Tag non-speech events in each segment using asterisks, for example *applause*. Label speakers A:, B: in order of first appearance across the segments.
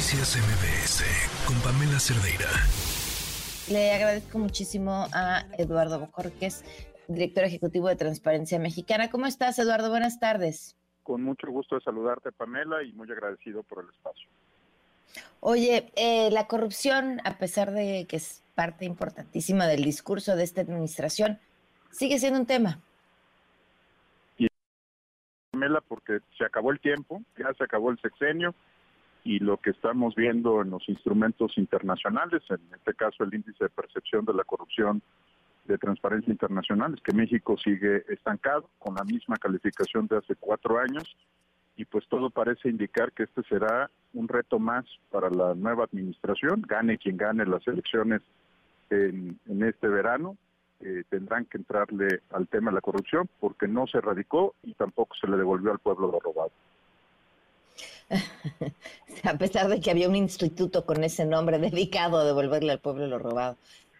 A: Noticias MBS con Pamela Cerdeira.
B: Le agradezco muchísimo a Eduardo Bojorquez, director ejecutivo de Transparencia Mexicana. ¿Cómo estás, Eduardo? Buenas tardes.
C: Con mucho gusto de saludarte, Pamela, y muy agradecido por el espacio.
B: Oye, eh, la corrupción, a pesar de que es parte importantísima del discurso de esta administración, sigue siendo un tema.
C: Y, Pamela, porque se acabó el tiempo, ya se acabó el sexenio, y lo que estamos viendo en los instrumentos internacionales, en este caso el índice de percepción de la corrupción de Transparencia Internacional, es que México sigue estancado con la misma calificación de hace cuatro años y pues todo parece indicar que este será un reto más para la nueva administración, gane quien gane las elecciones en, este verano, eh, tendrán que entrarle al tema de la corrupción porque no se erradicó y tampoco se le devolvió al pueblo lo robado. *laughs* *laughs*
B: a pesar de que había un instituto con ese nombre dedicado a devolverle al pueblo lo robado.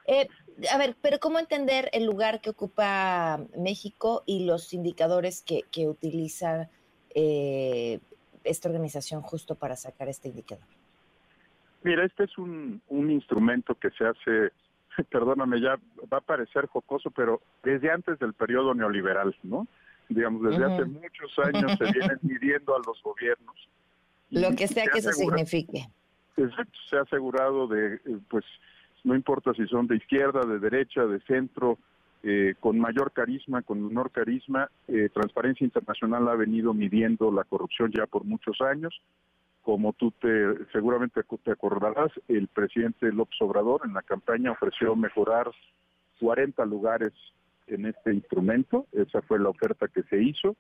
B: Eh, a ver, pero ¿cómo entender el lugar que ocupa México y los indicadores que, que utiliza eh, esta organización justo para sacar este indicador?
C: Mira, este es un, un instrumento que se hace, *laughs* perdóname, ya va a parecer jocoso, pero desde antes del periodo neoliberal, ¿no? Digamos, desde hace muchos años se vienen midiendo a los gobiernos
B: lo que sea que eso signifique.
C: Se ha asegurado de, eh, pues, no importa si son de izquierda, de derecha, de centro, eh, con mayor carisma, con menor carisma. Eh, Transparencia Internacional ha venido midiendo la corrupción ya por muchos años. Como tú te seguramente te acordarás, el presidente López Obrador en la campaña ofreció mejorar 40 lugares en este instrumento. Esa fue la oferta que se hizo.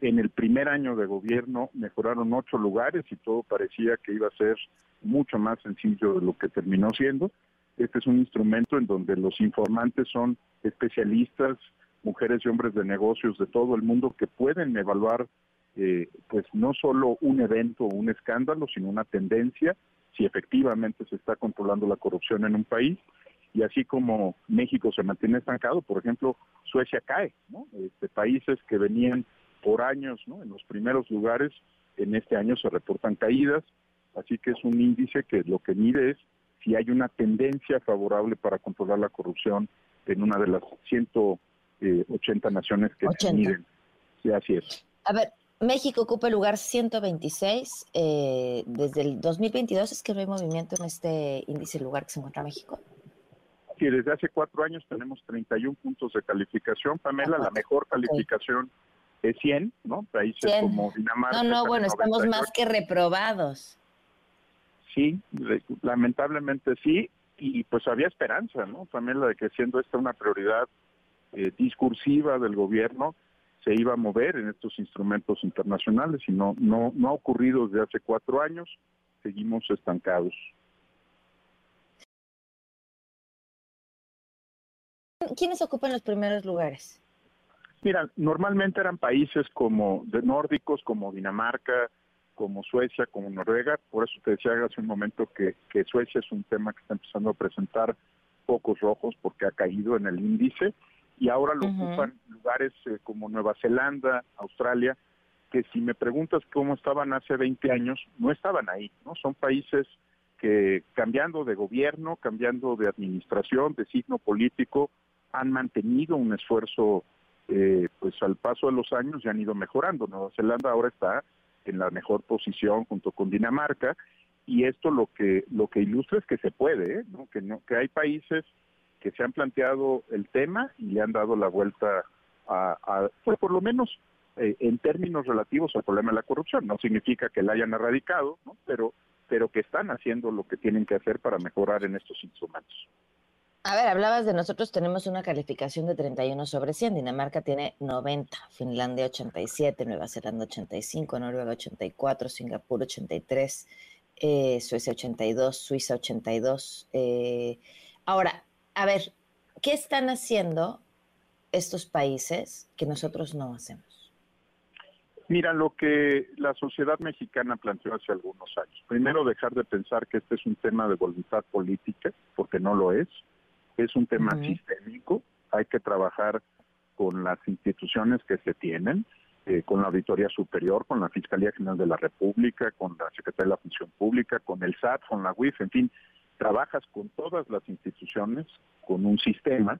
C: En el primer año de gobierno mejoraron ocho lugares y todo parecía que iba a ser mucho más sencillo de lo que terminó siendo. Este es un instrumento en donde los informantes son especialistas, mujeres y hombres de negocios de todo el mundo que pueden evaluar eh, pues no solo un evento o un escándalo, sino una tendencia, si efectivamente se está controlando la corrupción en un país. Y así como México se mantiene estancado, por ejemplo, Suecia cae, ¿no? Este, países que venían por años, ¿no? En los primeros lugares, en este año se reportan caídas, así que es un índice que lo que mide es si hay una tendencia favorable para controlar la corrupción en una de las 180 eh, naciones que se miden. Sí, así es.
B: A ver, México ocupa el lugar 126. Eh, desde el 2022 es que no hay movimiento en este índice lugar que se encuentra México.
C: Sí, desde hace cuatro años tenemos 31 puntos de calificación. Pamela, la mejor calificación 100, ¿no? Países como Dinamarca.
B: No, no, bueno, estamos más que reprobados.
C: Sí, lamentablemente sí, y pues había esperanza, ¿no? También la de que siendo esta una prioridad eh, discursiva del gobierno, se iba a mover en estos instrumentos internacionales y no, no, no ha ocurrido desde hace cuatro años, seguimos estancados.
B: ¿Quiénes ocupan los primeros lugares?
C: Mira, normalmente eran países como de nórdicos, como Dinamarca, como Suecia, como Noruega. Por eso te decía hace un momento que, Suecia es un tema que está empezando a presentar pocos rojos porque ha caído en el índice y ahora lo ocupan lugares eh, como Nueva Zelanda, Australia, que si me preguntas cómo estaban hace 20 años, no estaban ahí, ¿no? Son países que cambiando de gobierno, cambiando de administración, de signo político, han mantenido un esfuerzo eh, pues al paso de los años ya han ido mejorando. Nueva Zelanda ahora está en la mejor posición junto con Dinamarca y esto lo que lo que ilustra es que se puede, ¿eh? Que no, que hay países que se han planteado el tema y le han dado la vuelta a, pues por lo menos eh, en términos relativos al problema de la corrupción. No significa que la hayan erradicado, ¿no? pero pero que están haciendo lo que tienen que hacer para mejorar en estos instrumentos.
B: A ver, hablabas de nosotros, tenemos una calificación de 31 sobre 100, Dinamarca tiene 90, Finlandia 87, Nueva Zelanda 85, Noruega 84, Singapur 83, eh, Suecia 82, Suiza 82. Eh, ahora, a ver, ¿qué están haciendo estos países que nosotros no hacemos?
C: Mira, lo que la sociedad mexicana planteó hace algunos años. Primero, dejar de pensar que este es un tema de voluntad política, porque no lo es es un tema sistémico, hay que trabajar con las instituciones que se tienen eh, con la Auditoría Superior, con la Fiscalía General de la República, con la Secretaría de la Función Pública, con el SAT, con la UIF, en fin, trabajas con todas las instituciones, con un sistema,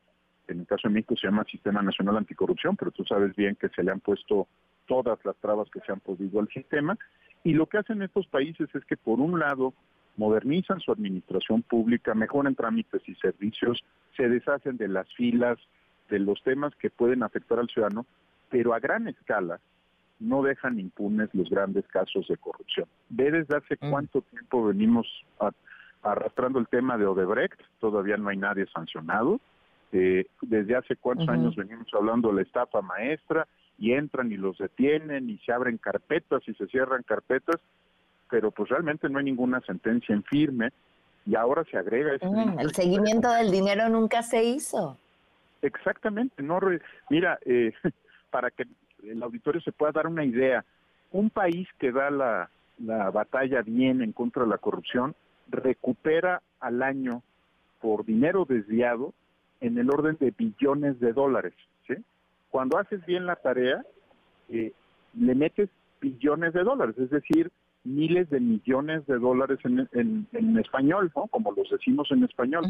C: en el caso de México se llama Sistema Nacional Anticorrupción, pero tú sabes bien que se le han puesto todas las trabas que se han podido al sistema, y lo que hacen estos países es que por un lado modernizan su administración pública, mejoran trámites y servicios, se deshacen de las filas, de los temas que pueden afectar al ciudadano, pero a gran escala no dejan impunes los grandes casos de corrupción. Ve desde hace mm. cuánto tiempo venimos arrastrando el tema de Odebrecht, todavía no hay nadie sancionado. Eh, desde hace cuántos años venimos hablando de la estafa maestra y entran y los detienen y se abren carpetas y se cierran carpetas, pero pues realmente no hay ninguna sentencia en firme y ahora se agrega... Este
B: mm, el seguimiento del dinero nunca se hizo.
C: Exactamente, no mira, eh, *laughs* para que el auditorio se pueda dar una idea, un país que da la, batalla bien en contra de la corrupción recupera al año por dinero desviado en el orden de billones de dólares. ¿sí? Cuando haces bien la tarea, eh, le metes billones de dólares, es decir, miles de millones de dólares en, en, español, ¿no? como los decimos en español.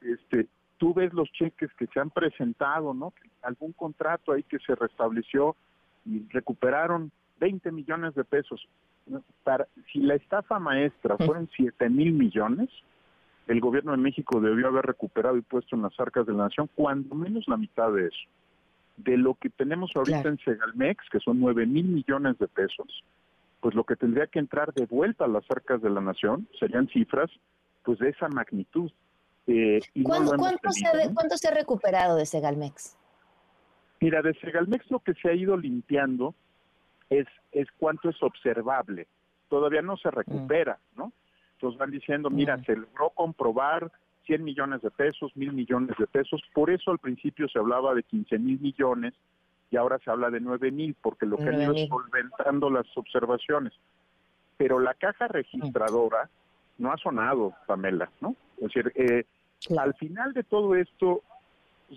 C: Este, tú ves los cheques que se han presentado, ¿no? Algún contrato ahí que se restableció y recuperaron 20 millones de pesos. Para, si la estafa maestra fueron 7 mil millones, el gobierno de México debió haber recuperado y puesto en las arcas de la nación cuando menos la mitad de eso. De lo que tenemos ahorita en Segalmex, que son 9 mil millones de pesos, pues lo que tendría que entrar de vuelta a las arcas de la nación serían cifras pues de esa magnitud.
B: Eh, ¿Cuánto, se ha, recuperado de Segalmex?
C: Mira, de Segalmex lo que se ha ido limpiando es, es cuánto es observable. Todavía no se recupera, mm. ¿no? Entonces van diciendo, mira, mm. se logró comprobar 100 millones de pesos, mil millones de pesos. Por eso al principio se hablaba de 15 mil millones y ahora se habla de 9 mil, porque lo que han ido es solventando las observaciones. Pero la caja registradora no ha sonado, Pamela, ¿no? Es decir, eh, al final de todo esto,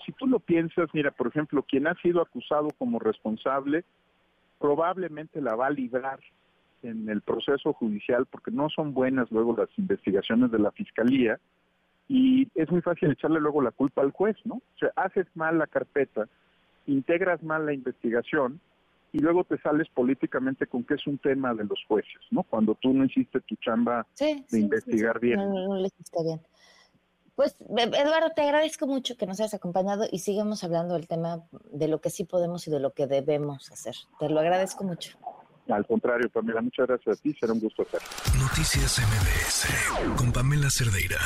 C: si tú lo piensas, mira, por ejemplo, quien ha sido acusado como responsable probablemente la va a librar en el proceso judicial porque no son buenas luego las investigaciones de la fiscalía y es muy fácil echarle luego la culpa al juez, ¿no? O sea, haces mal la carpeta, integras mal la investigación y luego te sales políticamente con que es un tema de los jueces, ¿no? Cuando tú no hiciste tu chamba de investigar bien.
B: No, no, no hiciste bien. Pues, Eduardo, te agradezco mucho que nos hayas acompañado y sigamos hablando del tema de lo que sí podemos y de lo que debemos hacer. Te lo agradezco mucho.
C: Al contrario, Pamela, muchas gracias a ti, será un gusto hacer.
A: Noticias MBS con Pamela Cerdeira.